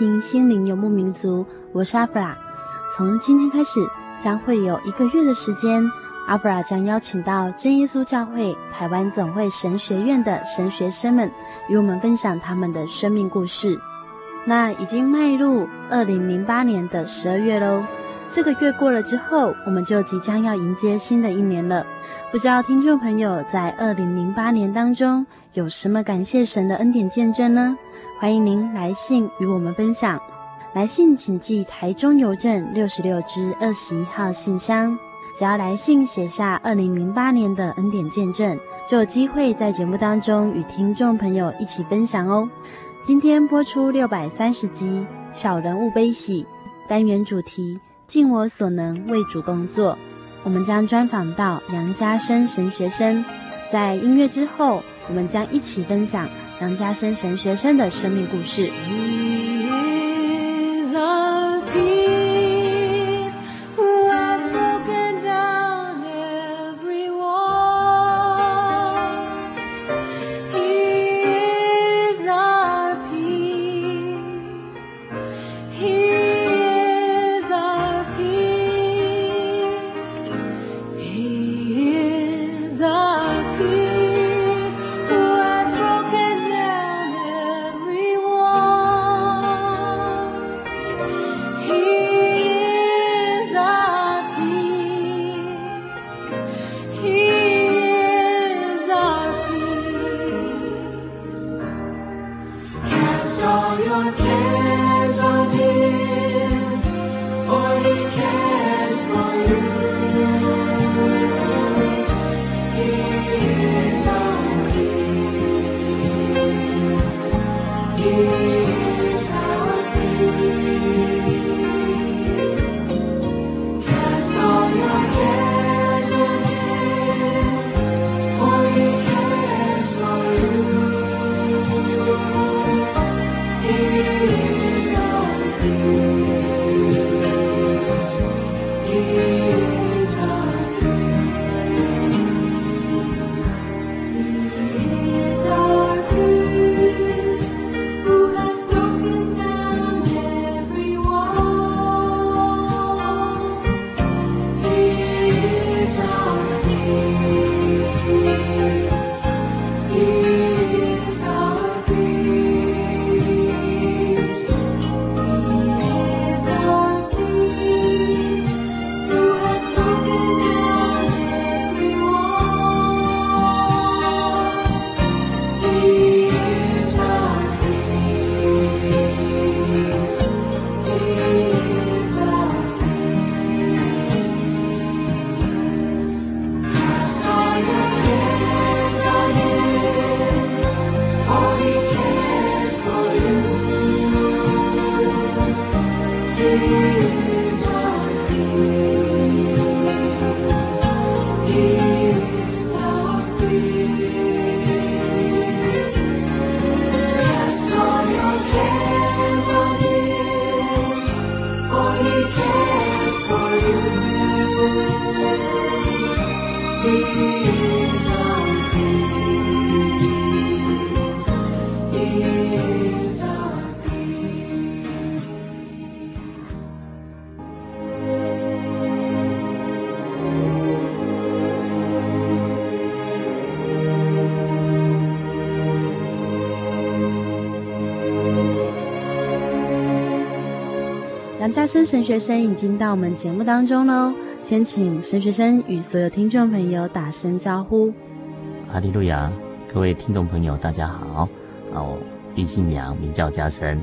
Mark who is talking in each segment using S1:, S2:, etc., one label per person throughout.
S1: 听心灵游牧民族，我是阿弗拉。从今天开始，将会有一个月的时间，阿弗拉将邀请到真耶稣教会台湾总会神学院的神学生们，与我们分享他们的生命故事。那已经迈入二零零八年的十二月喽，这个月过了之后，我们就即将要迎接新的一年了。不知道听众朋友在二零零八年当中有什么感谢神的恩典见证呢？欢迎您来信与我们分享，来信请寄台中邮政六十六支二十一号信箱。只要来信写下二零零八年的恩典见证，就有机会在节目当中与听众朋友一起分享哦。今天播出六百三十集《小人物悲喜》单元主题，尽我所能为主工作。我们将专访到杨家生神学生，在音乐之后，我们将一起分享。杨家生神学生的生命故事。杨家生神学生已经到我们节目当中喽，先请神学生与所有听众朋友打声招呼。
S2: 阿利路亚，各位听众朋友，大家好。啊，我并姓杨，名叫家生。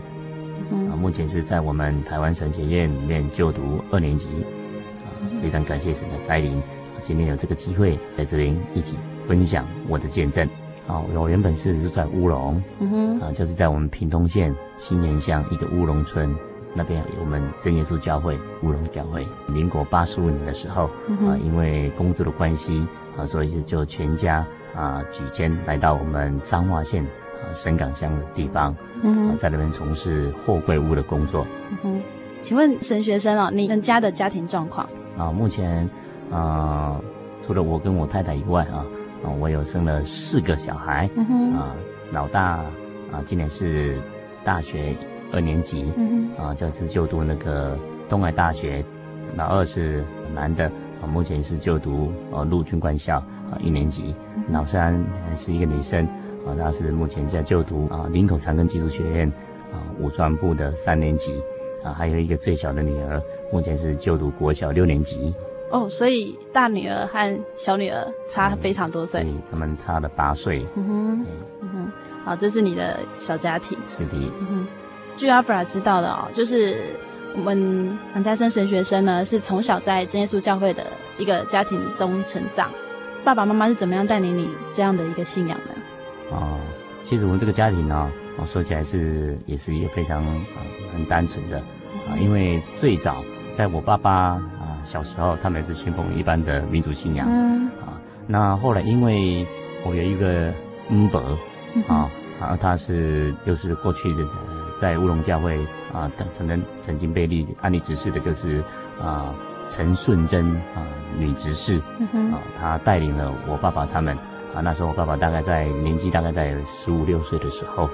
S2: 啊，目前是在我们台湾神学院里面就读二年级。啊，非常感谢神的带领，今天有这个机会在这边一起分享我的见证。啊，我原本是住在乌龙，嗯哼，啊，就是在我们屏东县新园乡一个乌龙村。那边有我们真耶稣教会乌龙教会，民国八十五年的时候，嗯、啊，因为工作的关系啊，所以就全家啊举迁来到我们彰化县啊神港乡的地方，在那边从事货柜屋的工作。
S1: 嗯哼，请问神学生啊，你们家的家庭状况？
S2: 啊，目前啊，除了我跟我太太以外啊，啊，我有生了四个小孩，啊，老大啊，今年是大学。二年级，嗯哼，啊，就是就读那个东海大学。老二是男的，啊，目前是就读呃陆军官校，啊，一年级。嗯、老三是一个女生，啊，她是目前在就读啊林口长庚技术学院，啊，武装部的三年级。啊，还有一个最小的女儿，目前是就读国小六年级。
S1: 哦，所以大女儿和小女儿差非常多岁。
S2: 对，他们差了八岁。
S1: 嗯哼，嗯哼，好，这是你的小家庭。
S2: 是的。嗯
S1: 哼。据阿弗拉知道的哦，就是我们杨家生神学生呢，是从小在真耶稣教会的一个家庭中成长。爸爸妈妈是怎么样带领你这样的一个信仰的？
S2: 哦，其实我们这个家庭呢，哦，说起来是也是一个非常啊很单纯的啊，因为最早在我爸爸啊小时候，他们是信奉一般的民族信仰，嗯啊，那后来因为我有一个恩伯啊，啊，他是就是过去的。在乌龙教会啊，曾曾曾经被立安立执事的，就是啊陈顺珍啊女执事，啊，她带领了我爸爸他们啊。那时候我爸爸大概在年纪大概在十五六岁的时候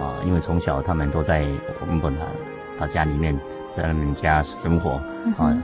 S2: 啊，因为从小他们都在我们本他他家里面，在他们家生活啊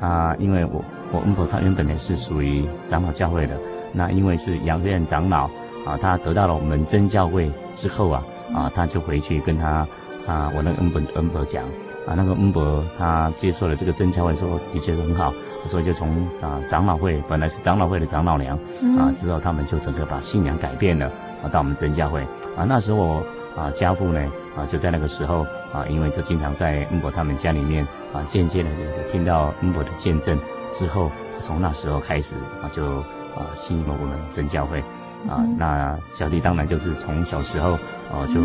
S2: 啊，因为我我恩婆他原本呢是属于长老教会的，那因为是杨学院长老啊，他得到了我们真教会之后啊啊，他就回去跟他。啊，我那个恩伯恩伯讲，啊，那个恩伯他接受了这个真教会，说的确很好，所以就从啊长老会本来是长老会的长老娘，啊，之后他们就整个把信仰改变了，啊，到我们真教会，啊，那时候我啊家父呢，啊就在那个时候啊，因为就经常在恩伯他们家里面啊，渐渐的听到恩伯的见证，之后从那时候开始啊就啊信了我们真教会，啊，那小弟当然就是从小时候啊就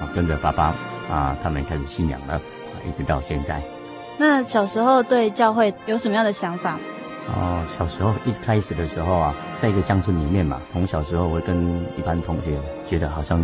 S2: 啊跟着爸爸。啊，他们开始信仰了，啊，一直到现在。
S1: 那小时候对教会有什么样的想法？
S2: 哦，小时候一开始的时候啊，在一个乡村里面嘛，从小时候我跟一般同学觉得好像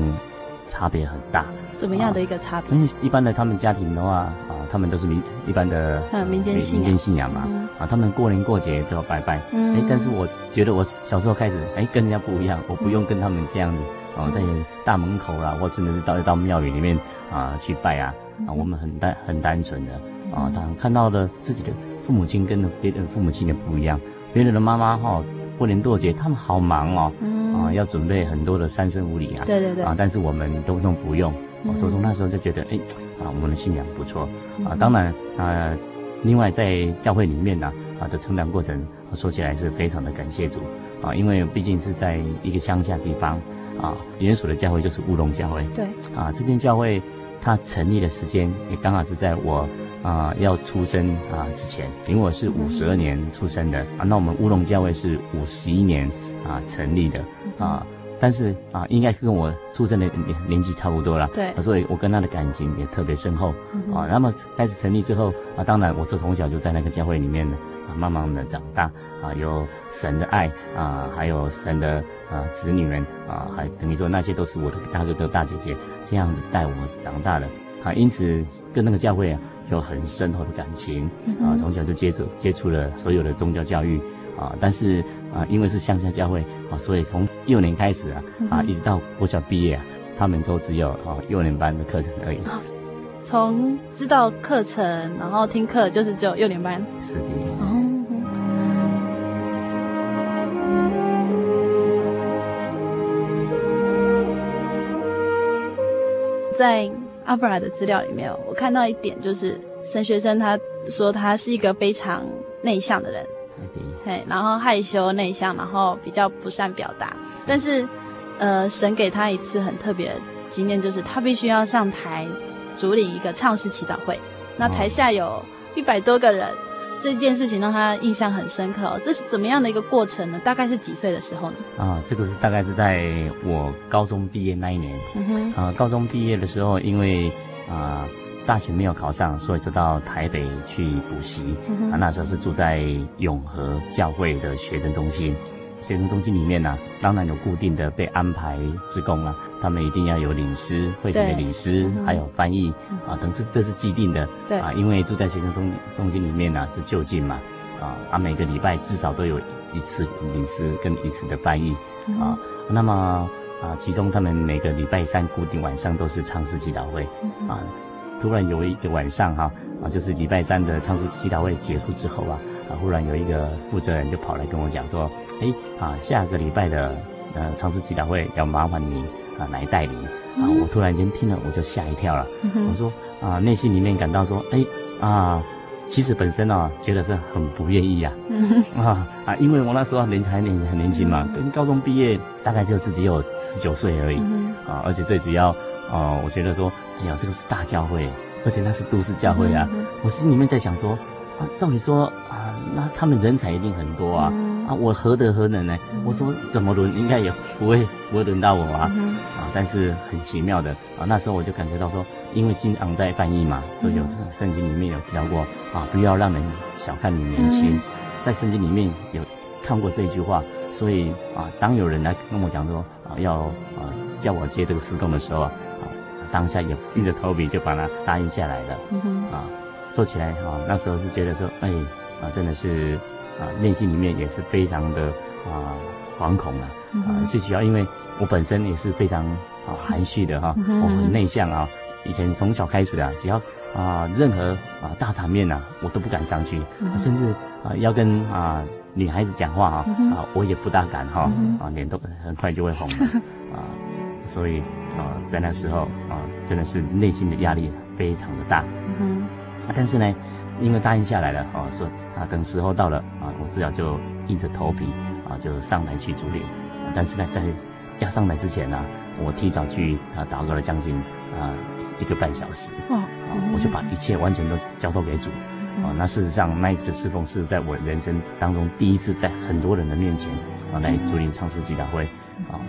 S2: 差别很大。
S1: 怎么样的一个差别？
S2: 因为一般的他们家庭的话，啊，他们都是民一般的
S1: 民间信
S2: 民间信仰嘛，嗯、啊，他们过年过节都要拜拜。嗯。哎，但是我觉得我小时候开始，哎，跟人家不一样，我不用跟他们这样子，啊，在大门口啦，或甚至是到到庙宇里面。啊，去拜啊！啊，我们很单很单纯的啊，他看到了自己的父母亲跟别人父母亲的不一样，别人的妈妈哈过年过节他们好忙哦，啊，要准备很多的三生五礼啊，
S1: 对对对，
S2: 啊，但是我们都都不用，所以从那时候就觉得哎，啊，我们的信仰不错啊，当然啊，另外在教会里面呢啊的成长过程说起来是非常的感谢主啊，因为毕竟是在一个乡下地方啊，原属的教会就是乌龙教会，
S1: 对，
S2: 啊，这间教会。它成立的时间也刚好是在我啊、要出生啊之前，因为我是五十二年出生的啊，那我们乌龙教会是五十一年啊成立的啊，但是啊应该跟我出生的年年纪差不多了，
S1: 对，
S2: 所以我跟他的感情也特别深厚啊。那么开始成立之后啊，当然我是从小就在那个教会里面呢啊，慢慢的长大啊，有神的爱啊，还有神的啊子女们啊，还等于说那些都是我的大哥哥大姐姐。这样子带我长大的啊，因此跟那个教会啊有很深厚的感情啊，从小就接触接触了所有的宗教教育啊，但是啊，因为是乡下教会啊，所以从幼年开始啊啊，一直到国小毕业啊，他们都只有啊幼年班的课程而已。
S1: 从知道课程，然后听课，就是只有幼年班。
S2: 是的。
S1: 哦。在阿弗拉的资料里面，我看到一点，就是神学生他说他是一个非常内向的人，嘿，然后害羞内向，然后比较不善表达。但是，呃，神给他一次很特别的经验，就是他必须要上台主领一个唱诗祈祷会，那台下有一百多个人。这件事情让他印象很深刻哦，这是怎么样的一个过程呢？大概是几岁的时候呢？
S2: 啊，这个是大概是在我高中毕业那一年。嗯哼。啊，高中毕业的时候，因为啊大学没有考上，所以就到台北去补习。嗯。啊，那时候是住在永和教会的学生中心。学生中心里面呢、啊，当然有固定的被安排职工啊，他们一定要有领师、会诊的领诗，嗯、还有翻译、嗯、啊，等这这是既定的。对啊，因为住在学生中中心里面呢、啊，是就近嘛，啊啊，每个礼拜至少都有一次领诗跟一次的翻译、嗯、啊。那么啊，其中他们每个礼拜三固定晚上都是唱诗祈祷会、嗯、啊。突然有一个晚上哈啊，就是礼拜三的唱诗祈祷会结束之后啊。啊！忽然有一个负责人就跑来跟我讲说：“哎，啊，下个礼拜的呃唱诗祈祷会要麻烦你啊来带领。嗯”啊！我突然间听了，我就吓一跳了。嗯、我说：“啊，内心里面感到说，哎啊，其实本身啊觉得是很不愿意呀、啊。嗯”啊啊！因为我那时候年还年很年轻嘛，跟高中毕业大概就是只有十九岁而已。嗯、啊！而且最主要啊，我觉得说，哎呀，这个是大教会，而且那是都市教会啊。嗯、我心里面在想说。啊，照理说啊，那他们人才一定很多啊，嗯、啊，我何德何能呢？嗯、我说怎么轮，应该也不会不会轮到我啊，嗯、啊，但是很奇妙的啊，那时候我就感觉到说，因为经常在翻译嘛，所以有圣经里面有提到过啊，不要让人小看你年轻，嗯、在圣经里面有看过这句话，所以啊，当有人来跟我讲说啊，要啊叫我接这个施工的时候啊，啊，当下也硬着头皮就把它答应下来了，啊。说起来啊，那时候是觉得说，哎，啊，真的是啊，内心里面也是非常的啊惶恐啊，啊，最主要因为我本身也是非常啊 含蓄的哈，我很内向啊，以前从小开始啊，只要啊任何啊大场面呐，我都不敢上去，甚至啊要跟啊女孩子讲话啊，啊我也不大敢哈，啊脸都很快就会红了 啊，所以啊在那时候啊真的是内心的压力非常的大。嗯但是呢，因为答应下来了，哦，说啊，等时候到了啊，我只好就硬着头皮啊，就上来去主领。但是呢，在要上来之前呢，我提早去啊祷告了将近啊一个半小时。哦。啊，我就把一切完全都交托给主。啊，那事实上那一次的侍奉是在我人生当中第一次在很多人的面前啊来主领唱诗祈祷会。啊，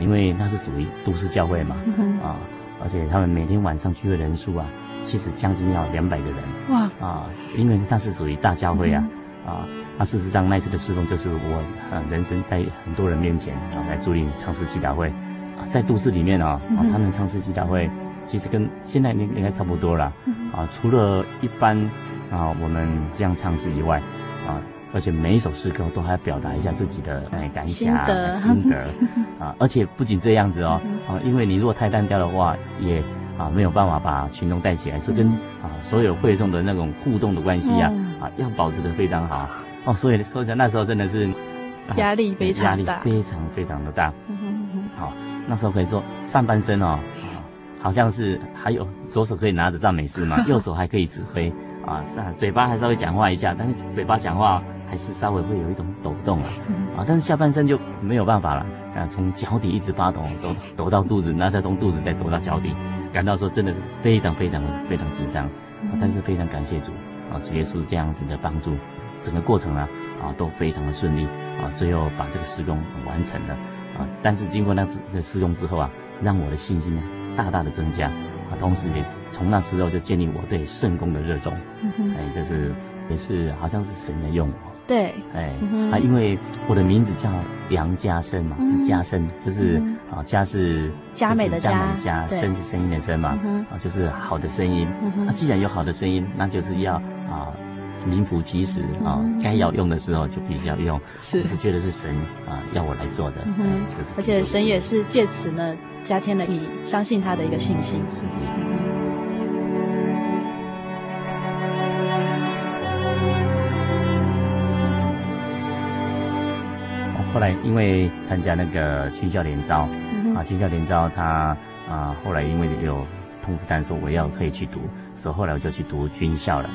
S2: 因为那是属于都市教会嘛。啊，而且他们每天晚上聚会人数啊。其实将近要两百个人。哇。啊，因为那是属于大教会啊、嗯、啊，那事实上那次的侍奉就是我呃人生在很多人面前啊来主领唱诗祈祷会。啊，在都市里面啊，啊他们唱诗祈祷会其实跟现在应应该差不多了啊，除了一般啊我们这样唱诗以外啊，而且每一首诗歌都还要表达一下自己的哎感想心得，心得。啊，而且不仅这样子哦啊，因为你如果太单调的话也。啊，没有办法把群众带起来，是跟啊所有会众的那种互动的关系呀，啊要保持得非常好。哦。所以说，那时候真的是
S1: 压力非常大，
S2: 压力非常非常的大。好，那时候可以说上半身哦，好像是还有左手可以拿着赞美诗嘛，右手还可以指挥啊，是啊嘴巴还稍微讲话一下，但是嘴巴讲话还是稍微会有一种抖动啊，啊，但是下半身就没有办法了啊，从脚底一直发抖，抖抖到肚子，那再从肚子再抖到脚底。感到说真的是非常非常非常紧张，啊，但是非常感谢主啊，主耶稣这样子的帮助，整个过程呢啊都非常的顺利啊，最后把这个施工完成了啊。但是经过那次的事工之后啊，让我的信心呢大大的增加啊，同时也从那时候就建立我对圣功的热衷，哎，这是也是好像是神的用。
S1: 对，
S2: 哎，啊，因为我的名字叫杨家生嘛，是家生，就是啊，家是
S1: 佳美的佳，
S2: 佳声是声音的声嘛，啊，就是好的声音。那既然有好的声音，那就是要啊，名副其实啊，该要用的时候就必须要用。是，我是觉得是神啊要我来做的。嗯哼，
S1: 而且神也是借此呢加添了你相信他的一个信心。是的。
S2: 后来因为参加那个军校联招，啊，军校联招他啊，后来因为有。通知单说我要可以去读，所以后来我就去读军校了。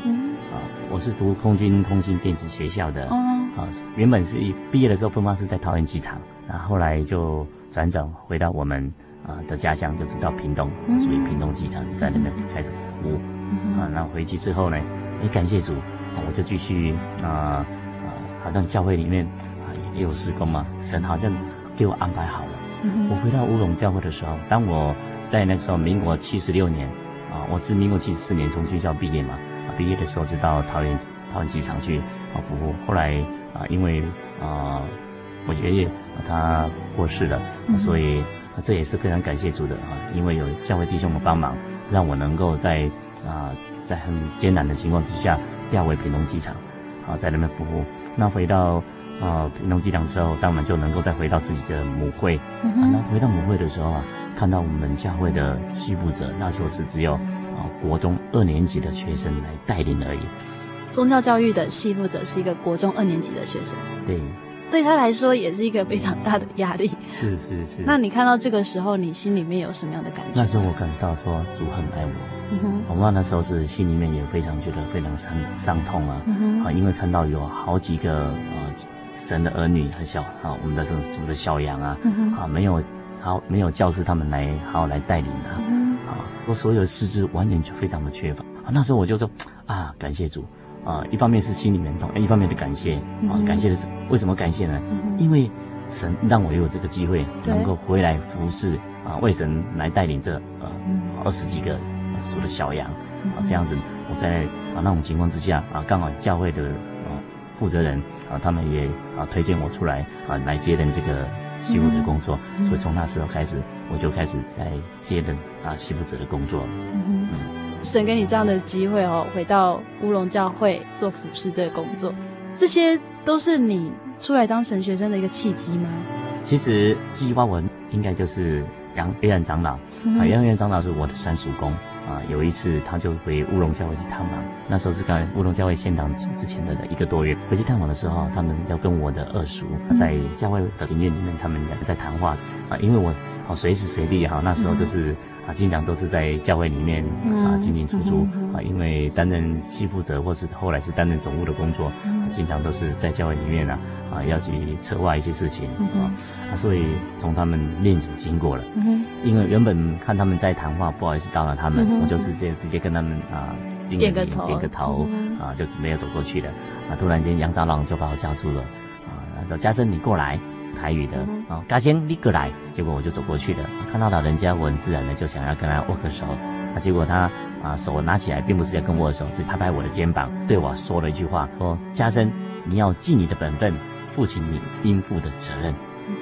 S2: 我是读空军通信电子学校的。哦，啊，原本是一毕业的时候分发是在桃园机场，然后后来就转转回到我们啊的家乡，就是到屏东，属于屏东机场，在那边开始服务。嗯，啊，那回去之后呢，也感谢主，我就继续啊啊，好像教会里面啊也有施工嘛，神好像给我安排好了。嗯，我回到乌龙教会的时候，当我。在那个时候，民国七十六年，啊，我是民国七十四年从军校毕业嘛，啊，毕业的时候就到桃园桃园机场去啊服务。后来啊，因为啊，我爷爷他过世了，所以这也是非常感谢主的啊，因为有教会弟兄们帮忙，让我能够在啊在很艰难的情况之下调回屏东机场，啊，在那边服务。那回到啊屏东机场之后，当然就能够再回到自己的母会。啊，那回到母会的时候啊。看到我们教会的系辅者，那时候是只有啊国中二年级的学生来带领而已。
S1: 宗教教育的系辅者是一个国中二年级的学生，
S2: 对，
S1: 对他来说也是一个非常大的压力。
S2: 是是是。
S1: 那你看到这个时候，你心里面有什么样的感觉？
S2: 那时候我感到说主很爱我，嗯哼，我妈那时候是心里面也非常觉得非常伤伤痛啊，嗯，啊，因为看到有好几个啊神的儿女和小啊我们的这种主的小羊啊，嗯哼，啊没有。好，没有教师他们来好好来带领他，嗯、啊，我所有的四肢完全就非常的缺乏。啊。那时候我就说啊，感谢主。啊，一方面是心里面痛，一方面的感谢啊，感谢的是为什么感谢呢？嗯、因为神让我有这个机会能够回来服侍啊，为神来带领这呃二十几个主的小羊啊，这样子我在啊那种情况之下啊，刚好教会的啊负责人啊，他们也啊推荐我出来啊来接任这个。系辅的工作，嗯、所以从那时候开始，我就开始在接任啊媳妇子的工作。嗯，
S1: 神给你这样的机会哦，回到乌龙教会做服侍这个工作，这些都是你出来当神学生的一个契机吗？
S2: 其实激发我应该就是杨别然长老，嗯、啊，杨长老是我的三叔公。啊，有一次他就回乌龙教会去探访，那时候是刚乌龙教会建堂之前的一个多月。回去探访的时候，他们要跟我的二叔在教会的庭院里面，他们两个在谈话啊。因为我啊随时随地哈，那时候就是啊，经常都是在教会里面啊进进出出啊。因为担任系辅者或是后来是担任总务的工作，经常都是在教会里面啊啊要去策划一些事情啊。啊，所以从他们面前经过了，因为原本看他们在谈话，不好意思打扰他们。我就是这样直接跟他们啊，
S1: 点个头，
S2: 点个头啊，就准备要走过去了。啊，突然间杨长老就把我叫住了，啊，他说：“嘉生，你过来。”台语的啊，嘉生，你过来。结果我就走过去了，看到老人家，我很自然的就想要跟他握个手。啊，结果他啊手拿起来，并不是要跟我握手，只拍拍我的肩膀，对我说了一句话：“说嘉生，你要尽你的本分，负起你应负的责任。”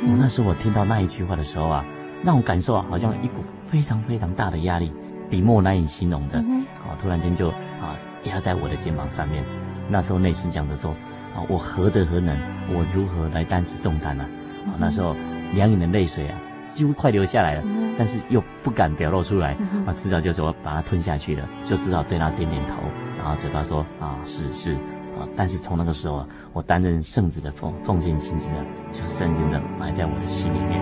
S2: 我那时候我听到那一句话的时候啊，让我感受啊，好像一股非常非常大的压力。笔墨难以形容的，啊，突然间就啊压在我的肩膀上面。那时候内心讲着说，啊，我何德何能，我如何来担此重担呢？啊，那时候两眼的泪水啊，几乎快流下来了，但是又不敢表露出来，啊，知道就说把它吞下去了，就至少对他点点头，然后嘴巴说啊是是，啊，但是从那个时候啊，我担任圣子的奉奉献心志啊，就深深的埋在我的心里面。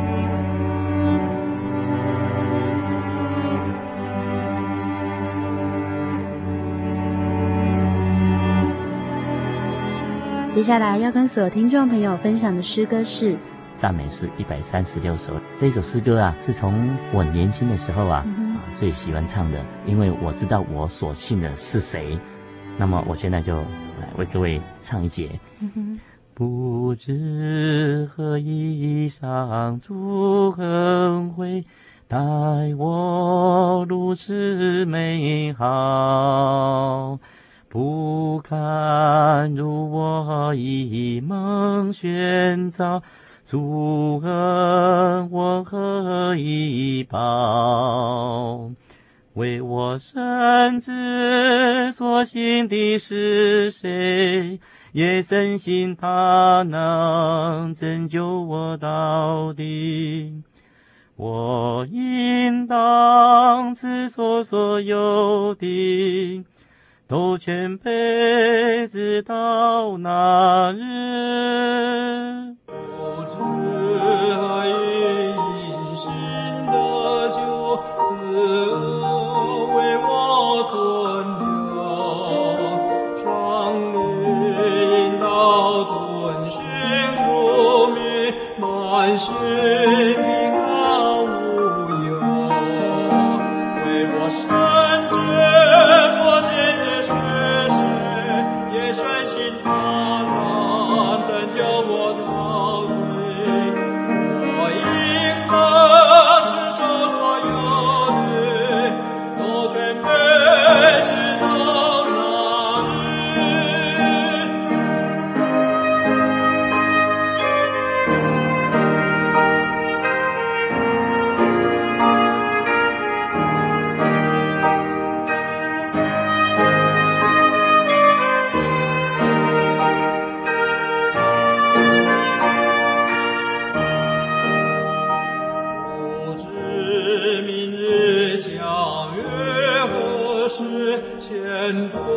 S1: 接下来要跟所有听众朋友分享的诗歌是
S2: 赞美诗一百三十六首。这首诗歌啊，是从我年轻的时候啊，嗯、啊最喜欢唱的，因为我知道我所信的是谁。那么我现在就来为各位唱一节。嗯、不知何以上主恩惠，待我如此美好。不堪入我一梦宣造，主恩我何以报？为我深知所信的是谁，也深信他能拯救我到底。我应当赐所所有的，都全辈子到那日。不知何因，
S3: 兴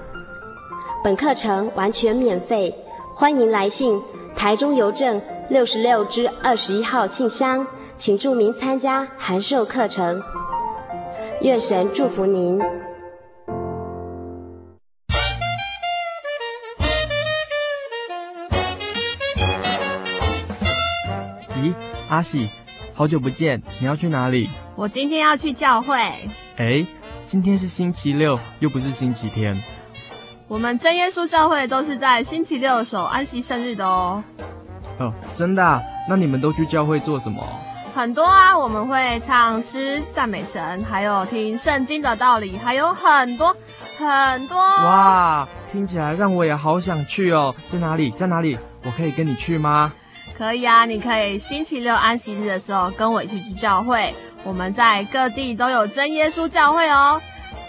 S4: 本课程完全免费，欢迎来信台中邮政六十六至二十一号信箱，请注明参加函授课程。愿神祝福您。
S5: 咦，阿喜，好久不见，你要去哪里？
S6: 我今天要去教会。
S5: 哎。今天是星期六，又不是星期天。
S6: 我们真耶稣教会都是在星期六守安息圣日的哦。
S5: 哦，真的啊？那你们都去教会做什么？
S6: 很多啊，我们会唱诗赞美神，还有听圣经的道理，还有很多很多。
S5: 哇，听起来让我也好想去哦。在哪里？在哪里？我可以跟你去吗？
S6: 可以啊，你可以星期六安息日的时候跟我一起去教会。我们在各地都有真耶稣教会哦，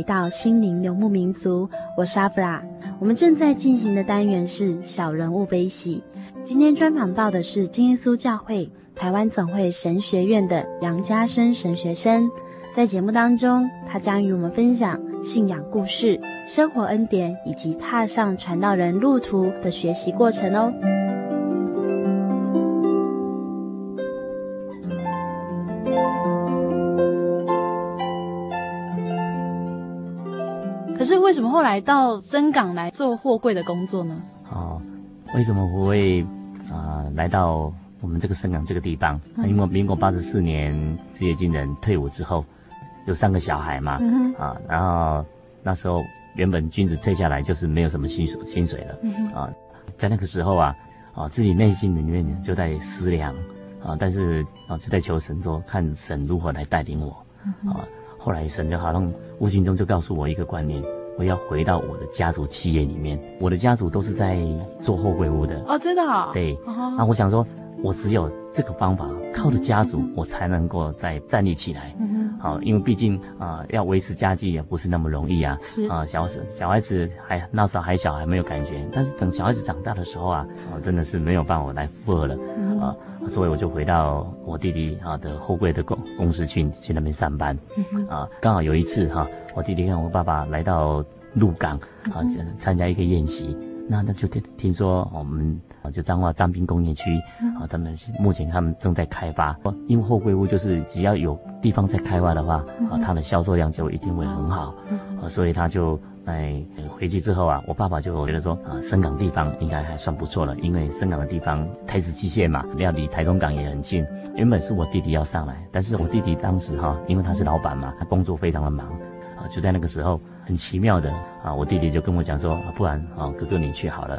S1: 回到心灵游牧民族，我是阿弗拉。我们正在进行的单元是小人物悲喜。今天专访到的是真耶稣教会台湾总会神学院的杨家生神学生。在节目当中，他将与我们分享信仰故事、生活恩典以及踏上传道人路途的学习过程哦。后来到深港来做货柜的工作呢？
S2: 哦，为什么我会啊、呃、来到我们这个深港这个地方？嗯、因为民国八十四年职业军人退伍之后，有三个小孩嘛，嗯、啊，然后那时候原本军子退下来就是没有什么薪水薪水了，嗯、啊，在那个时候啊，啊自己内心里面就在思量啊，但是啊就在求神说，看神如何来带领我，嗯、啊。后来神就好像无形中就告诉我一个观念，我要回到我的家族企业里面。我的家族都是在做后柜屋的
S1: 哦，真的？
S2: 对。那、哦、我想说，我只有这个方法，靠着家族，我才能够再站立起来。嗯好、哦，因为毕竟啊、呃，要维持家计也不是那么容易啊。是啊，小小孩子还那时候还小，还没有感觉。但是等小孩子长大的时候啊，哦、真的是没有办法来负荷了。嗯啊。所以我就回到我弟弟啊的后柜的公公司去去那边上班，啊，刚好有一次哈，我弟弟跟我爸爸来到鹿港啊参加一个宴席，那那就听听说我们就彰化彰滨工业区啊，他们目前他们正在开发，因为后柜屋就是只要有地方在开发的话啊，它的销售量就一定会很好，啊，所以他就。哎，回去之后啊，我爸爸就觉得说啊，深港地方应该还算不错了，因为深港的地方台资机械嘛，要离台中港也很近。原本是我弟弟要上来，但是我弟弟当时哈、啊，因为他是老板嘛，他工作非常的忙啊，就在那个时候很奇妙的啊，我弟弟就跟我讲说，啊、不然啊，哥哥你去好了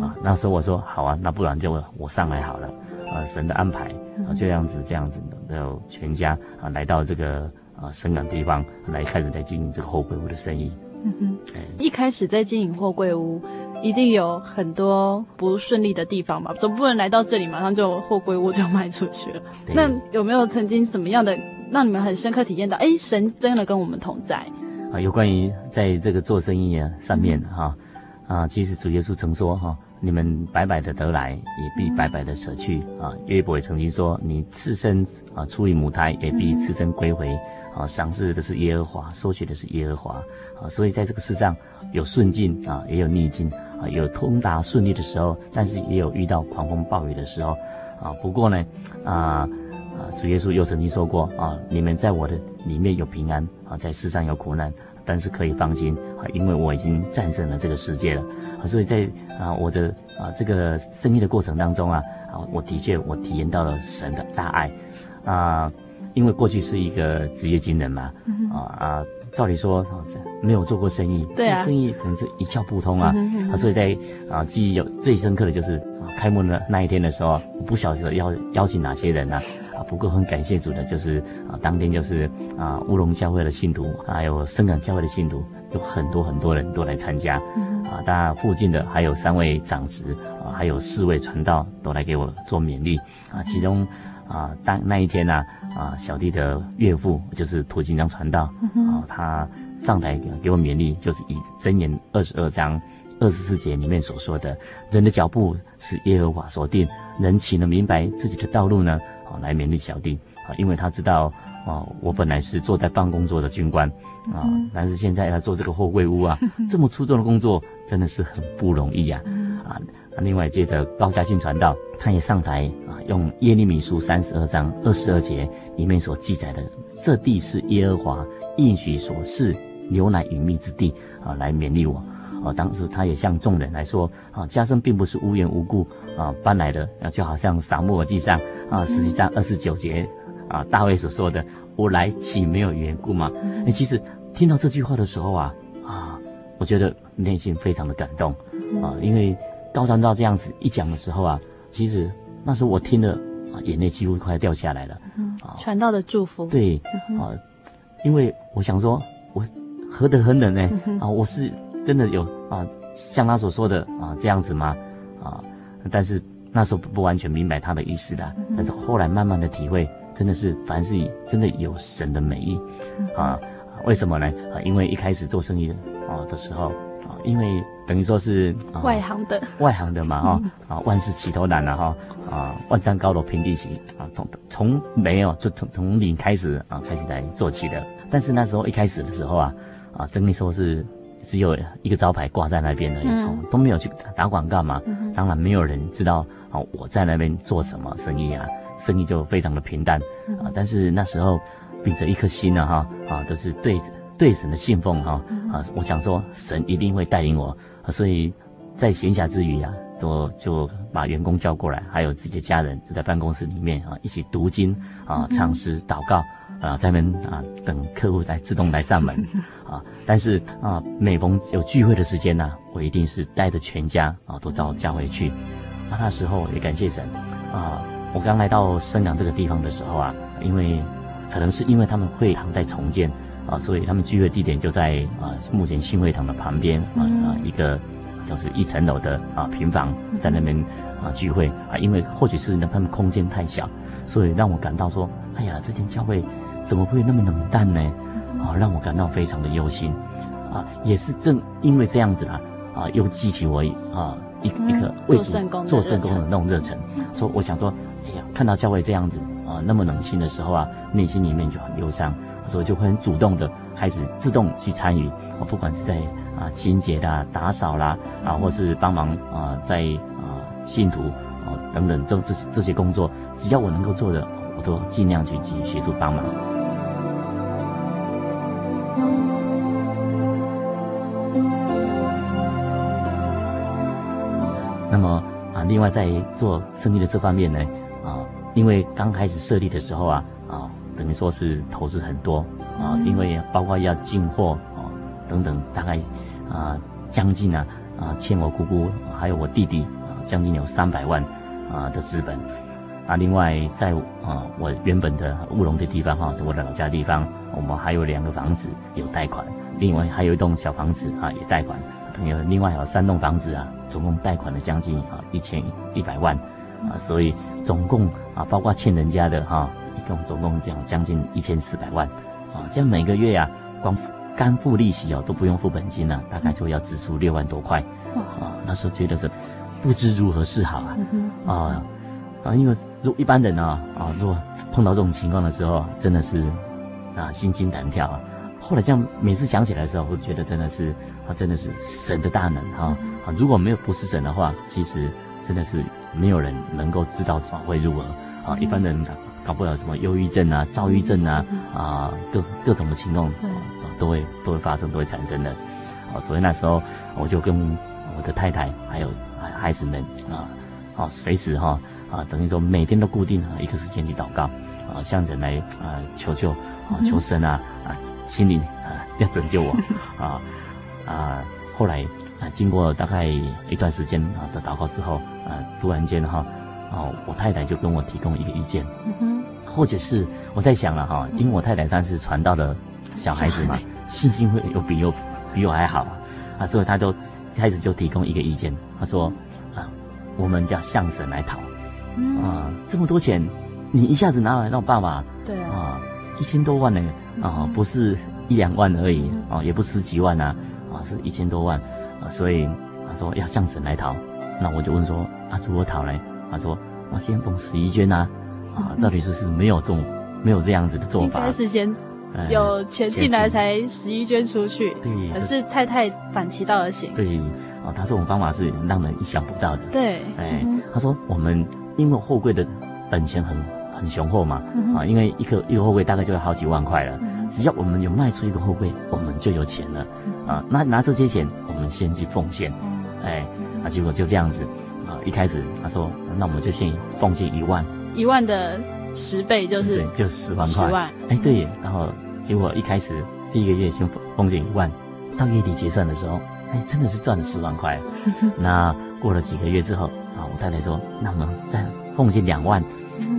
S2: 啊。那时候我说好啊，那不然就我上来好了啊，神的安排啊，就这样子这样子的，然后全家啊来到这个啊深港地方来开始来经营这个后柜屋的生意。
S1: 嗯哼，一开始在经营货柜屋，一定有很多不顺利的地方吧？总不能来到这里马上就货柜屋就卖出去了。那有没有曾经什么样的让你们很深刻体验到？哎，神真的跟我们同在
S2: 啊！有关于在这个做生意啊上面哈、嗯、啊，其实主耶稣曾说哈、啊，你们白白的得来，也必白白的舍去啊。约伯也曾经说，你赤身啊出于母胎，也必赤身归回。啊，赏赐的是耶和华，收取的是耶和华，啊，所以在这个世上有顺境啊，也有逆境啊，有通达顺利的时候，但是也有遇到狂风暴雨的时候，啊，不过呢，啊啊，主耶稣又曾经说过啊，你们在我的里面有平安啊，在世上有苦难，但是可以放心啊，因为我已经战胜了这个世界了，啊，所以在啊我的啊这个生意的过程当中啊，啊，我的确我体验到了神的大爱，啊。因为过去是一个职业军人嘛，嗯、啊啊，照理说没有做过生意，对啊，生意可能是一窍不通啊，嗯、啊，所以在啊记忆有最深刻的就是啊开幕的那一天的时候，我不晓得邀邀请哪些人呢，啊，啊，不过很感谢主的，就是啊当天就是啊乌龙教会的信徒，还有深港教会的信徒，有很多很多人都来参加，嗯、啊，当然附近的还有三位长职啊，还有四位传道都来给我做勉励啊，其中啊当那一天呢，啊。啊，小弟的岳父就是涂金章传道，啊，他上台给我勉励，就是以箴言二十二章二十四节里面所说的，人的脚步是耶和华所定，人岂能明白自己的道路呢？啊，来勉励小弟，啊，因为他知道，啊，我本来是坐在办公桌的军官，啊，但是现在要做这个货柜屋啊，这么出众的工作，真的是很不容易呀，啊，啊，另外接着高家庆传道，他也上台啊。用耶利米书三十二章二十二节里面所记载的，这地是耶和华应许所赐牛奶与蜜之地啊，来勉励我。啊，当时他也向众人来说啊，加生并不是无缘无故啊搬来的，啊，就好像撒母耳记上啊，实际上二十九节啊，大卫所说的，我来岂没有缘故吗？哎，其实听到这句话的时候啊啊，我觉得内心非常的感动啊，因为高传照这样子一讲的时候啊，其实那时候我听了啊，眼泪几乎快要掉下来了。
S1: 啊，传道的祝福。
S2: 对啊，因为我想说，我何德何能呢？啊，我是。真的有啊，像他所说的啊这样子吗？啊，但是那时候不完全明白他的意思的，但是后来慢慢的体会，真的是凡事真的有神的美意啊。为什么呢？啊，因为一开始做生意的啊的时候啊，因为等于说是
S1: 外行的，
S2: 外行的嘛哈啊，万事起头难了哈啊，万丈高楼平地起啊，从从没有就从从零开始啊开始来做起的。但是那时候一开始的时候啊啊，等于说是。只有一个招牌挂在那边而已，从都没有去打广告嘛。当然没有人知道啊，我在那边做什么生意啊，生意就非常的平淡啊。但是那时候秉着一颗心呢，哈啊，都是对对神的信奉哈啊。我想说神一定会带领我，所以在闲暇之余啊，就就把员工叫过来，还有自己的家人就在办公室里面啊，一起读经啊，唱诗祷告。啊，在门啊等客户来自动来上门，啊，但是啊，每逢有聚会的时间呢、啊，我一定是带着全家啊都到教会去。啊，那时候也感谢神，啊，我刚来到深港这个地方的时候啊，因为可能是因为他们会堂在重建啊，所以他们聚会地点就在啊目前新会堂的旁边啊啊一个就是一层楼的啊平房在那边啊聚会啊，因为或许是呢他们空间太小，所以让我感到说，哎呀，这间教会。怎么会那么冷淡呢？啊，让我感到非常的忧心，啊，也是正因为这样子啊，啊，又激起我啊一一个为主做圣工的那种热忱。说我想说，哎呀，看到教会这样子啊那么冷清的时候啊，内心里面就很忧伤，所以就会很主动的开始自动去参与，啊，不管是在啊清洁啦、打扫啦，啊，或是帮忙啊在啊信徒啊等等这这这些工作，只要我能够做的，我都尽量去去协助帮忙。那么啊，另外在做生意的这方面呢，啊，因为刚开始设立的时候啊，啊，等于说是投资很多啊，因为包括要进货啊等等，大概啊将近啊啊欠我姑姑还有我弟弟啊将近有三百万啊的资本啊，另外在啊我原本的务农的地方哈，我的老家地方，我们还有两个房子有贷款，另外还有一栋小房子啊也贷款。有另外还有三栋房子啊，总共贷款了将近啊一千一百万，啊，所以总共啊包括欠人家的哈，一共总共这样将近一千四百万，啊，这样每个月呀、啊，光干付利息哦都不用付本金了，大概就要支出六万多块，啊，那时候觉得是不知如何是好啊，啊啊，因为如一般人啊啊，如果碰到这种情况的时候，真的是啊心惊胆跳啊。后来这样每次想起来的时候，我觉得真的是啊，真的是神的大能哈啊！如果没有不是神的话，其实真的是没有人能够知道会如何啊！一般人搞不了什么忧郁症啊、躁郁症啊啊，各各种的情况都会都会发生，都会产生的啊！所以那时候我就跟我的太太还有孩子们啊啊，随时哈啊，等于说每天都固定一个时间去祷告啊，向人来啊求救啊，求神啊啊！心灵啊，要拯救我，啊啊！后来啊，经过大概一段时间啊的祷告之后，啊，突然间哈，啊，我太太就跟我提供一个意见，或者是我在想了哈，因为我太太她是传道的小孩子嘛，信心会有比有比我还好啊，所以她就开始就提供一个意见，她说啊，我们要向神来讨，啊，这么多钱，你一下子拿来让爸爸，对啊。一千多万呢，啊，不是一两万而已，啊，也不十几万啊，啊，是一千多万，啊，所以他说要向神来讨，那我就问说，啊，如何讨呢？他说，啊，先奉十一捐呐，啊，到底是是没有这种没有这样子的做法，
S1: 应该是先有钱进来才十一捐出去，对，可是太太反其道而行，
S2: 对，啊，他这种方法是让人意想不到的，
S1: 对，
S2: 哎，他说我们因为货柜的本钱很很雄厚嘛，啊，因为一个一个货柜大概就要好几万块了，只要我们有卖出一个货柜，我们就有钱了，啊，那拿这些钱，我们先去奉献，哎，啊，结果就这样子，啊，一开始他说，那我们就先奉献一万，
S7: 一万的十倍就是
S2: 对，就十万块，
S7: 十万，
S2: 哎，对，然后结果一开始第一个月先奉献一万，到月底结算的时候，哎，真的是赚了十万块，那过了几个月之后，啊，我太太说，那我们再奉献两万，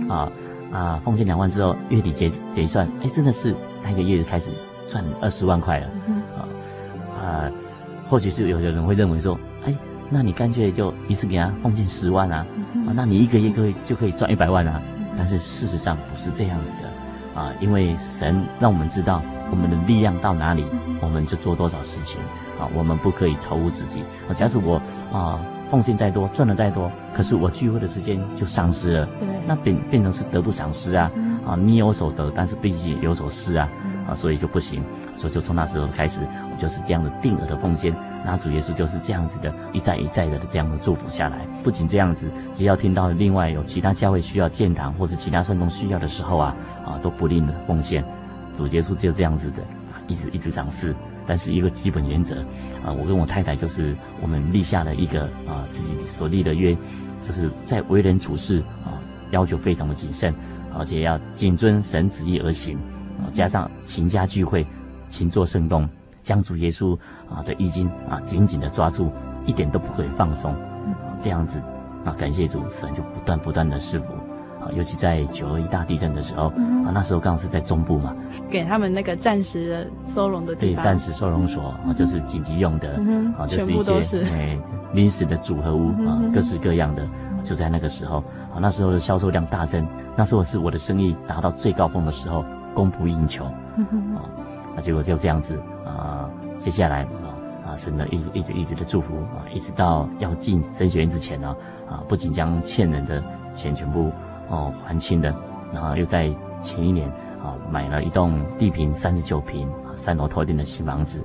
S2: 啊。啊，奉献两万之后，月底结结算，哎，真的是那个月开始赚二十万块了，嗯、啊啊，或许是有的人会认为说，哎，那你干脆就一次给他奉献十万啊，嗯、啊，那你一个月可以就可以赚一百万啊，嗯、但是事实上不是这样子的，啊，因为神让我们知道我们的力量到哪里，嗯、我们就做多少事情，啊，我们不可以超乎自己，啊，假使我啊。奉献再多，赚的再多，可是我聚会的时间就丧失了。对，那变变成是得不偿失啊！嗯、啊，你有所得，但是毕竟有所失啊！嗯、啊，所以就不行。所以就从那时候开始，我就是这样的定额的奉献。那主耶稣就是这样子的，一再一再的这样的祝福下来。不仅这样子，只要听到另外有其他教会需要建堂，或是其他圣工需要的时候啊，啊，都不吝的奉献。主耶稣就这样子的，一直一直尝试。但是一个基本原则，啊，我跟我太太就是我们立下了一个啊自己所立的约，就是在为人处事啊要求非常的谨慎，而且要谨遵神旨意而行，加上勤加聚会，勤做圣工，将主耶稣啊的衣襟啊紧紧的抓住，一点都不可以放松，这样子啊感谢主，神就不断不断的赐福。啊，尤其在九二一大地震的时候，嗯、啊，那时候刚好是在中部嘛，
S7: 给他们那个暂时的收容的地方，
S2: 对，暂时收容所啊，嗯、就是紧急用的，
S7: 嗯、
S2: 啊，就是一些哎临时的组合屋啊，各式各样的，就在那个时候，啊，那时候的销售量大增，那时候是我的生意达到最高峰的时候，供不应求，嗯、啊，那结果就这样子啊，接下来啊啊，神的一一直一直的祝福啊，一直到要进神学院之前呢，啊，不仅将欠人的钱全部。哦，还清了，然后又在前一年啊买了一栋地坪三十九平三楼头顶的新房子。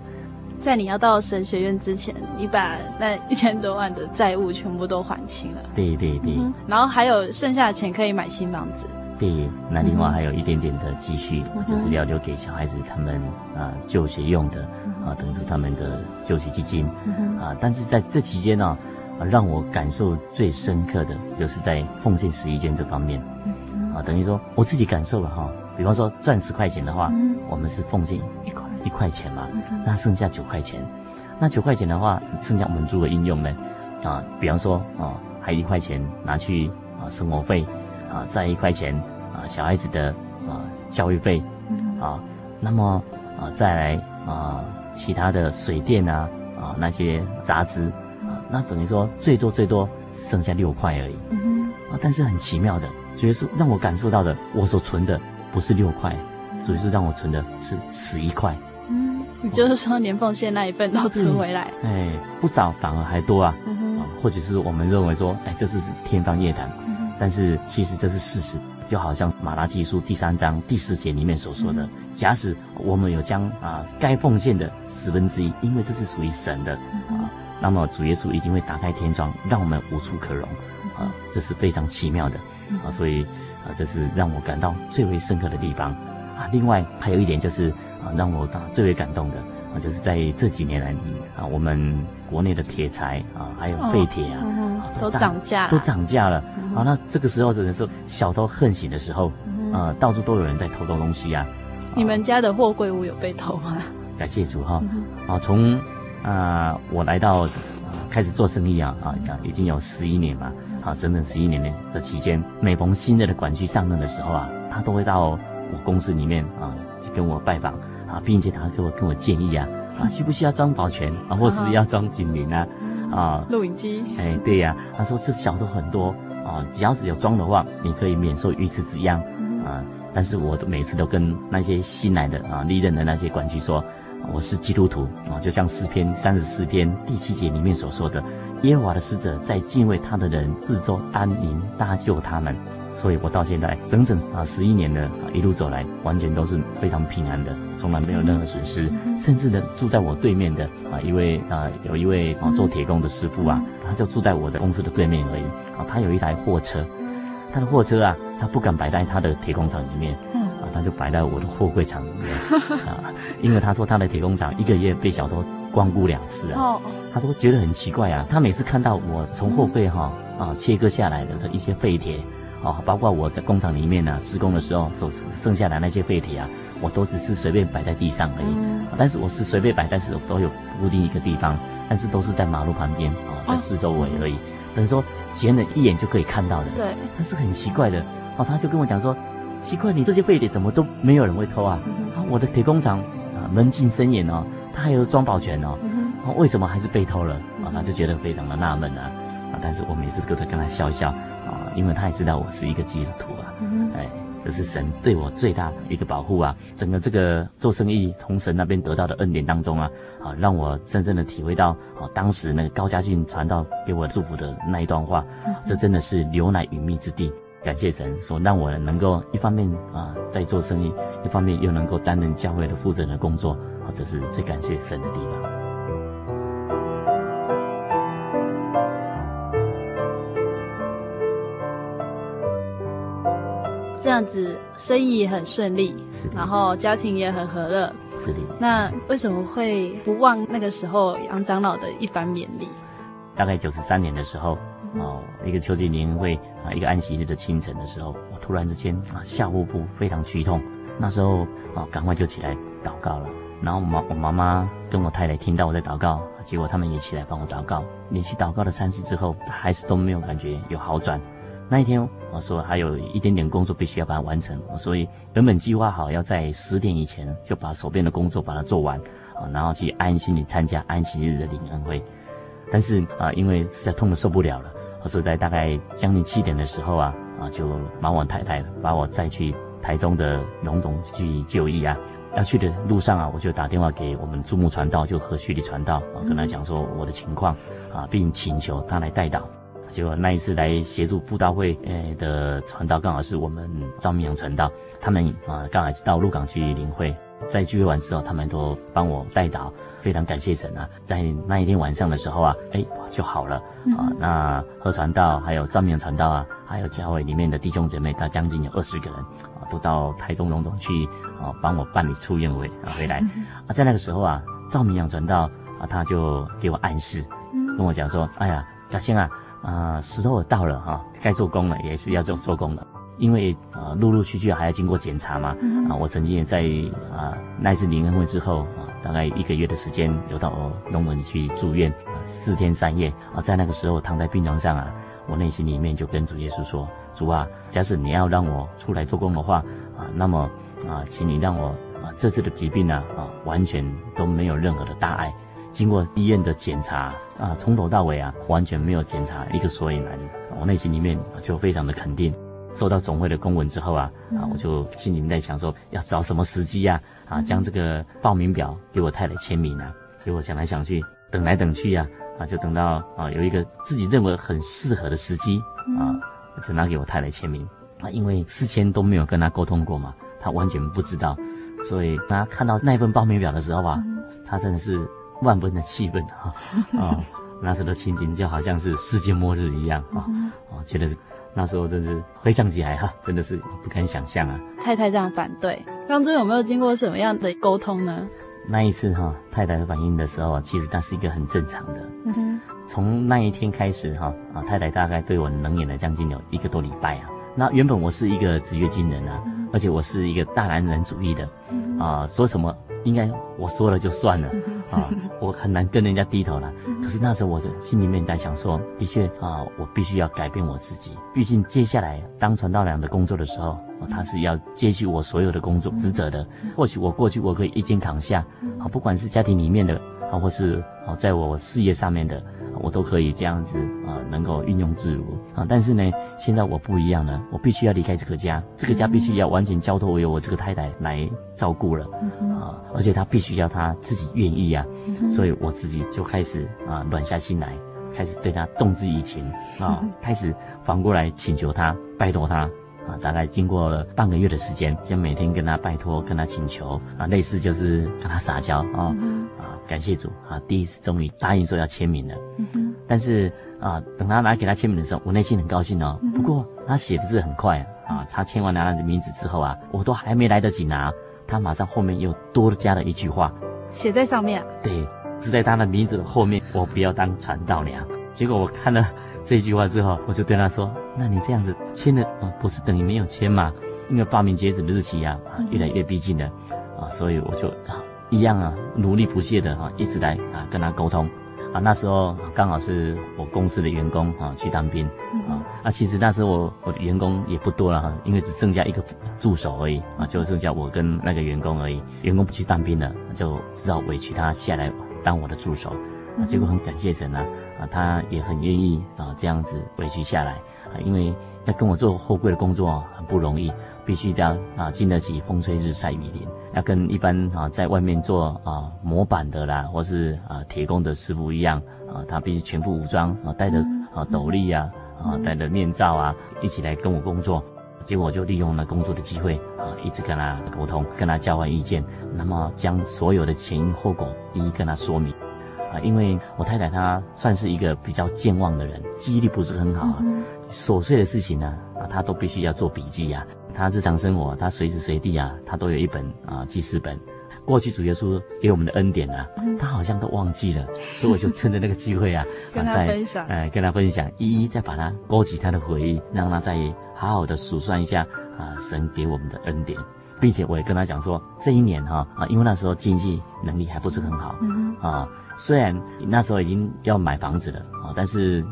S7: 在你要到神学院之前，你把那一千多万的债务全部都还清了。
S2: 对对对、嗯。
S7: 然后还有剩下的钱可以买新房子。
S2: 对，那另外还有一点点的积蓄，嗯、就是要留给小孩子他们啊就学用的、嗯、啊，等于说他们的就学基金、嗯、啊。但是在这期间呢、啊。啊，让我感受最深刻的就是在奉献十一捐这方面，啊，等于说我自己感受了哈。比方说赚十块钱的话，我们是奉献一块一块钱嘛，那剩下九块钱，那九块钱的话，剩下我们如何应用呢？啊，比方说啊，还一块钱拿去啊生活费，啊，再一块钱啊小孩子的啊教育费，啊，那么啊再来啊其他的水电啊啊那些杂支。那等于说最多最多剩下六块而已，啊，但是很奇妙的，主耶稣让我感受到的，我所存的不是六块，主耶稣让我存的是十一块，
S7: 嗯，也就是说年奉献那一份都存回来，
S2: 哎，不少反而还多啊，嗯，啊，或者是我们认为说，哎，这是天方夜谭，但是其实这是事实，就好像马拉基书第三章第四节里面所说的，嗯、假使我们有将啊该奉献的十分之一，因为这是属于神的，嗯、啊。那么主耶稣一定会打开天窗，让我们无处可容，啊，这是非常奇妙的，啊，所以啊，这是让我感到最为深刻的地方，啊，另外还有一点就是啊，让我啊最为感动的啊，就是在这几年来啊，我们国内的铁材啊，还有废铁啊，
S7: 哦、都涨价，
S2: 都涨价了，啊，那这个时候的时候，小偷横行的时候，啊，到处都有人在偷东西啊。
S7: 你们家的货柜屋有被偷吗？
S2: 感谢主哈，啊，从。啊、呃，我来到、呃、开始做生意啊啊，已经有十一年嘛，啊，整整十一年的期间，每逢新任的管区上任的时候啊，他都会到我公司里面啊，去跟我拜访啊，并且他给我跟我建议啊，啊，需不需要装保全啊，或是不是要装警铃啊，啊，
S7: 录影机，
S2: 哎，对呀、啊，他说这小的很多啊，只要是有装的话，你可以免受鱼池之殃啊，但是我每次都跟那些新来的啊历任的那些管区说。我是基督徒啊，就像诗篇三十四篇第七节里面所说的，耶和华的使者在敬畏他的人自周安营搭救他们。所以我到现在整整啊十一年了，一路走来完全都是非常平安的，从来没有任何损失。甚至呢，住在我对面的啊一位啊有一位啊做铁工的师傅啊，他就住在我的公司的对面而已啊。他有一台货车，他的货车啊他不敢摆在他的铁工厂里面，嗯，啊，他就摆在我的货柜厂里面，啊，因为他说他的铁工厂一个月被小偷光顾两次啊，哦，他说觉得很奇怪啊，他每次看到我从货柜哈啊切割下来的一些废铁，啊，包括我在工厂里面呢施工的时候所剩下的那些废铁啊，我都只是随便摆在地上而已，嗯，但是我是随便摆，但是我都有固定一个地方，但是都是在马路旁边啊，在四周围而已。等于说，前人一眼就可以看到的。
S7: 对，
S2: 但是很奇怪的哦，他就跟我讲说，奇怪，你这些废铁怎么都没有人会偷啊？嗯、啊我的铁工厂啊，门禁森严哦，他还有装保全哦，为什么还是被偷了？啊，他就觉得非常的纳闷啊。啊，但是我每次都在跟他笑笑啊，因为他也知道我是一个基督徒啊。嗯、哎。这是神对我最大的一个保护啊！整个这个做生意从神那边得到的恩典当中啊，啊，让我真正的体会到啊，当时那个高家俊传道给我祝福的那一段话，这真的是牛奶与蜜之地。感谢神，所让我能够一方面啊在做生意，一方面又能够担任教会的负责人的工作，啊，这是最感谢神的地方。
S7: 这样子生意也很顺利，是，然后家庭也很和乐，
S2: 是的。
S7: 那为什么会不忘那个时候杨长老的一番勉励？
S2: 大概九十三年的时候，嗯、哦，一个秋季联欢会啊，一个安息日的清晨的时候，我突然之间啊下腹部非常剧痛，那时候啊赶快就起来祷告了。然后我妈我妈妈跟我太太听到我在祷告，结果他们也起来帮我祷告。连续祷告了三次之后，还是都没有感觉有好转。那一天，我说还有一点点工作必须要把它完成，所以原本计划好要在十点以前就把手边的工作把它做完，啊，然后去安心的参加安息日的领恩会。但是啊，因为实在痛得受不了了，所以在大概将近七点的时候啊，啊，就忙完太太把我载去台中的荣总去就医啊。要去的路上啊，我就打电话给我们注目传道，就何旭的传道，啊，跟他讲说我的情况，啊，并请求他来代祷。结果那一次来协助布道会诶的传道，刚好是我们赵明阳传道，他们啊刚好是到鹿港去领会，在聚会完之后，他们都帮我代祷，非常感谢神啊！在那一天晚上的时候啊，哎就好了啊。那何传道还有赵明阳传道啊，还有教会里面的弟兄姐妹，他将近有二十个人啊，都到台中荣总去啊，帮我办理出院回啊回来啊。在那个时候啊，赵明阳传道啊，他就给我暗示，跟我讲说：“哎呀，亚兴啊。”啊、呃，时候到了哈，该做工了，也是要做做工的，因为啊，陆陆续续还要经过检查嘛。啊，我曾经也在啊那一次灵恩会之后啊，大概一个月的时间，有到龙门去住院四天三夜啊，在那个时候躺在病床上啊，我内心里面就跟主耶稣说：主啊，假使你要让我出来做工的话啊，那么啊，请你让我啊这次的疾病呢啊，完全都没有任何的大碍。经过医院的检查啊，从头到尾啊，完全没有检查一个所以然。我内心里面就非常的肯定。收到总会的公文之后啊，啊，我就心里面在想说，要找什么时机呀？啊，将这个报名表给我太太签名啊。所以我想来想去，等来等去呀，啊，就等到啊有一个自己认为很适合的时机啊，就拿给我太太签名啊。因为事先都没有跟他沟通过嘛，他完全不知道。所以他看到那份报名表的时候啊，他真的是。万分的气愤哈啊！那时候的情景就好像是世界末日一样啊！啊，觉得那时候真是回想起来哈，真的是不敢想象啊。
S7: 太太这样反对，当中有没有经过什么样的沟通呢？
S2: 那一次哈，太太的反应的时候，其实那是一个很正常的。嗯哼。从那一天开始哈啊，太太大概对我冷眼了将近有一个多礼拜啊。那原本我是一个职业军人啊，而且我是一个大男人主义的啊，说什么应该我说了就算了。啊，我很难跟人家低头了。可是那时候我的心里面在想说，的确啊，我必须要改变我自己。毕竟接下来当传道人的工作的时候，他是要接续我所有的工作职责的。或许我过去我可以一肩扛下，啊，不管是家庭里面的啊，或是啊，在我事业上面的。我都可以这样子啊，能够运用自如啊。但是呢，现在我不一样了，我必须要离开这个家，这个家必须要完全交托由我这个太太来照顾了啊。而且她必须要她自己愿意啊，所以我自己就开始啊软下心来，开始对她动之以情啊，开始反过来请求她，拜托她啊。大概经过了半个月的时间，就每天跟她拜托，跟她请求啊，类似就是跟她撒娇啊啊。感谢主啊，第一次终于答应说要签名了。
S7: 嗯哼。
S2: 但是啊，等他拿给他签名的时候，我内心很高兴哦。不过他写的字很快啊，他签完拿了名字之后啊，我都还没来得及拿，他马上后面又多加了一句话，
S7: 写在上面。
S2: 对，是在他的名字的后面，我不要当传道娘。结果我看了这句话之后，我就对他说：“那你这样子签了啊，不是等于没有签吗？因为报名截止的日期啊，越来越逼近了啊，所以我就啊一样啊，努力不懈的啊，一直来啊跟他沟通。”啊，那时候刚好是我公司的员工啊去当兵，啊，啊，其实那时候我我的员工也不多了哈，因为只剩下一个助手而已啊，就剩下我跟那个员工而已。员工不去当兵了，就只好委屈他下来当我的助手。啊，结果很感谢神啊，啊，他也很愿意啊这样子委屈下来啊，因为要跟我做后柜的工作很不容易。必须要啊经得起风吹日晒雨淋，要跟一般啊在外面做啊模板的啦，或是啊铁工的师傅一样啊，他必须全副武装啊，戴着啊斗笠啊啊，戴着面罩啊，一起来跟我工作。结果我就利用了工作的机会啊，一直跟他沟通，跟他交换意见，那么将所有的前因后果一一跟他说明啊。因为我太太她算是一个比较健忘的人，记忆力不是很好啊，琐碎的事情呢啊，她都必须要做笔记呀。他日常生活，他随时随地啊，他都有一本啊记事本。过去主耶稣给我们的恩典啊，他好像都忘记了，所以我就趁着那个机会啊，
S7: 跟他分享，
S2: 哎，跟他分享，一一再把他勾起他的回忆，让他再好好的数算一下啊，神给我们的恩典，并且我也跟他讲说，这一年哈啊，因为那时候经济能力还不是很好啊，虽然那时候已经要买房子了啊，但是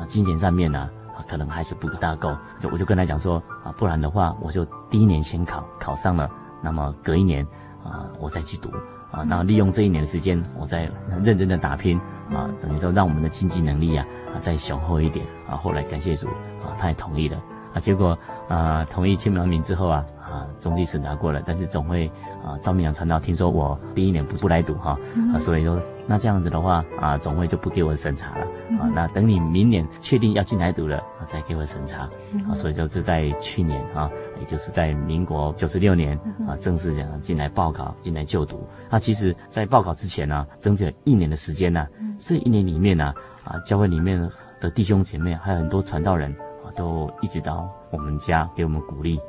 S2: 啊，金钱上面呢。可能还是不大够，就我就跟他讲说啊，不然的话，我就第一年先考，考上了，那么隔一年啊，我再去读。啊，那利用这一年的时间，我再认真的打拼啊，等于说让我们的经济能力啊啊再雄厚一点。啊。后来感谢主啊，他也同意了。啊，结果啊同意签完名之后啊啊，中继审查过了，但是总会。啊，赵明阳传道听说我第一年不不来读哈，啊，所以说那这样子的话啊，总会就不给我审查了啊。那等你明年确定要进来读了，啊，再给我审查啊。所以就是在去年啊，也就是在民国九十六年啊，正式这样进来报考，进来就读。那其实，在报考之前呢，整整一年的时间呢，这一年里面呢，啊，教会里面的弟兄姐妹还有很多传道人啊，都一直到我们家给我们鼓励。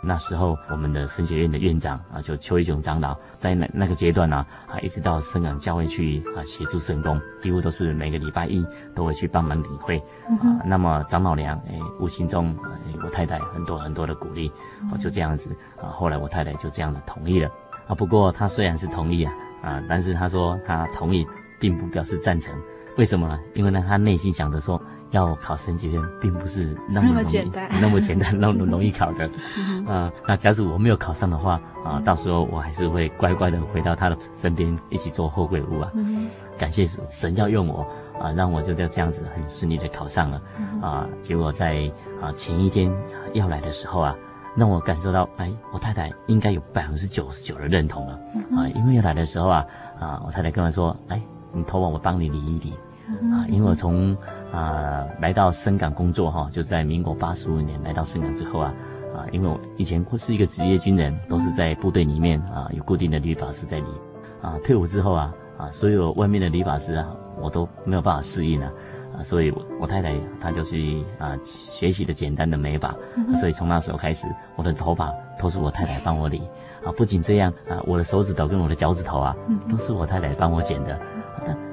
S2: 那时候，我们的神学院的院长啊，就邱一雄长老，在那那个阶段呢，啊，一直到深港教会去啊协助圣工，几乎都是每个礼拜一都会去帮忙领会啊。那么长老娘哎，无形中哎，我太太很多很多的鼓励，我就这样子啊。后来我太太就这样子同意了啊。不过她虽然是同意啊啊，但是她说她同意，并不表示赞成。为什么呢？因为呢，她内心想着说。要考神学院，并不是那么容易，那么简单，那么简单，那么容易考的。啊，那假使我没有考上的话，啊，到时候我还是会乖乖的回到他的身边，一起做后柜屋啊。感谢神要用我啊，让我就这样子很顺利的考上了。啊，结果在啊前一天要来的时候啊，让我感受到，哎，我太太应该有百分之九十九的认同了。啊，因为要来的时候啊，啊，我太太跟我说，哎，你头发我帮你理一理。啊，因为我从啊来到深港工作哈，就在民国八十五年来到深港之后啊，啊，因为我以前是一个职业军人，都是在部队里面啊有固定的理发师在理，啊，退伍之后啊啊，所有外面的理发师啊，我都没有办法适应了，啊，所以我我太太她就去啊学习了简单的美发，所以从那时候开始，我的头发都是我太太帮我理，啊，不仅这样啊，我的手指头跟我的脚趾头啊，都是我太太帮我剪的。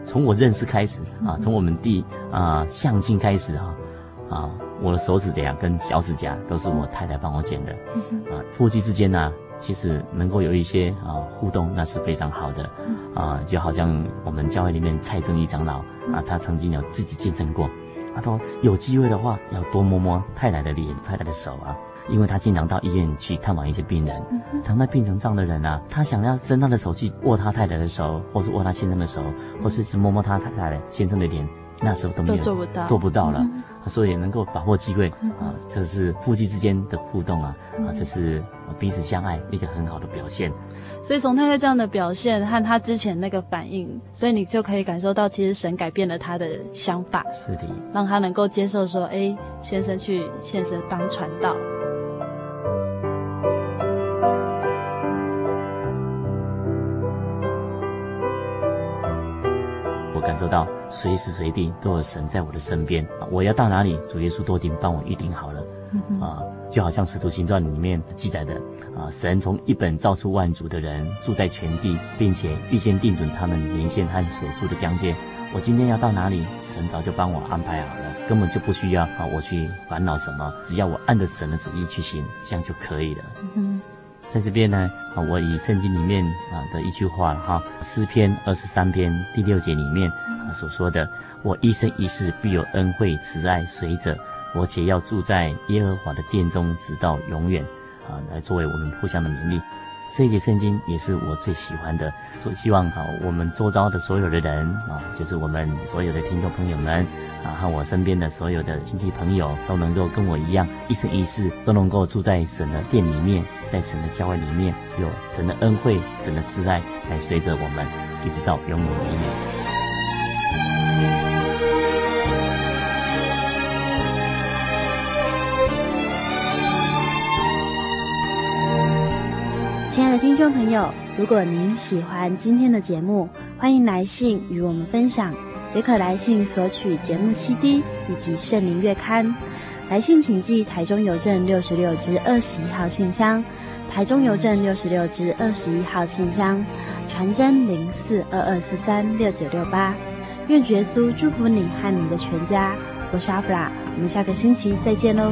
S2: 从我认识开始啊，从我们第啊相亲开始哈，啊，我的手指甲跟脚趾甲都是我太太帮我剪的，啊，夫妻之间呢，其实能够有一些啊互动，那是非常好的，啊，就好像我们教会里面蔡正一长老啊，他曾经有自己见证过，他说有机会的话要多摸摸太太的脸，太太的手啊。因为他经常到医院去探望一些病人，躺在病床上的人啊，他想要伸他的手去握他太太的手，或是握他先生的手，或是去摸摸他太太先生的脸，那时候都没有，都做不到，做不到了。所以能够把握机会啊，这是夫妻之间的互动啊，啊，这是彼此相爱一个很好的表现。
S7: 所以从太太这样的表现和他之前那个反应，所以你就可以感受到，其实神改变了他的想法，
S2: 是的，
S7: 让他能够接受说，哎，先生去献身当传道。
S2: 感受到随时随地都有神在我的身边。我要到哪里，主耶稣都已经帮我预定好了。啊，就好像《使徒行传》里面记载的啊，神从一本造出万族的人住在全地，并且预先定准他们年限和所住的疆界。我今天要到哪里，神早就帮我安排好了，根本就不需要啊我去烦恼什么，只要我按着神的旨意去行，这样就可以了。嗯，在这边呢，啊，我以圣经里面啊的一句话哈，诗篇二十三篇第六节里面啊所说的：“我一生一世必有恩惠慈爱随着。”我且要住在耶和华的殿中，直到永远，啊，来作为我们互相的勉励。这一节圣经也是我最喜欢的，所希望啊，我们周遭的所有的人啊，就是我们所有的听众朋友们啊，和我身边的所有的亲戚朋友，都能够跟我一样，一生一世都能够住在神的殿里面，在神的教会里面，有神的恩惠、神的慈爱来随着我们，一直到永远永远。
S1: 亲爱的听众朋友，如果您喜欢今天的节目，欢迎来信与我们分享，也可来信索取节目 CD 以及圣灵月刊。来信请寄台中邮政六十六支二十一号信箱，台中邮政六十六支二十一号信箱，传真零四二二四三六九六八。愿主耶稣祝福你和你的全家。我是阿弗拉，我们下个星期再见喽。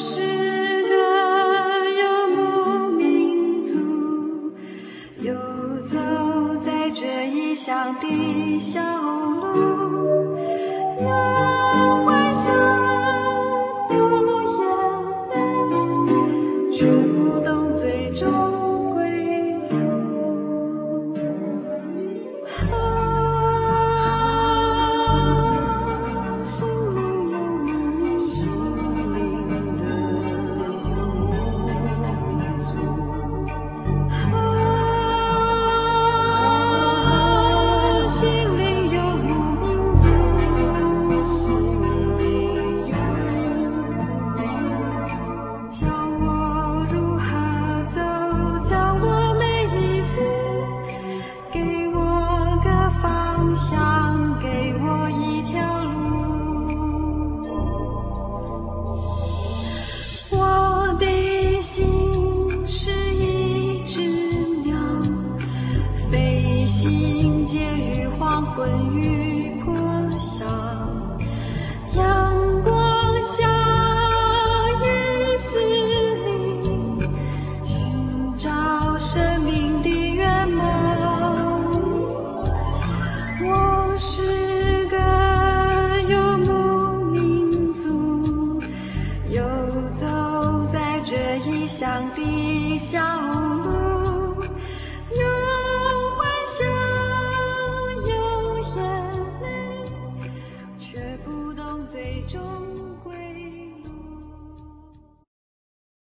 S8: 是个游牧民族，游
S9: 走在这异乡的小路。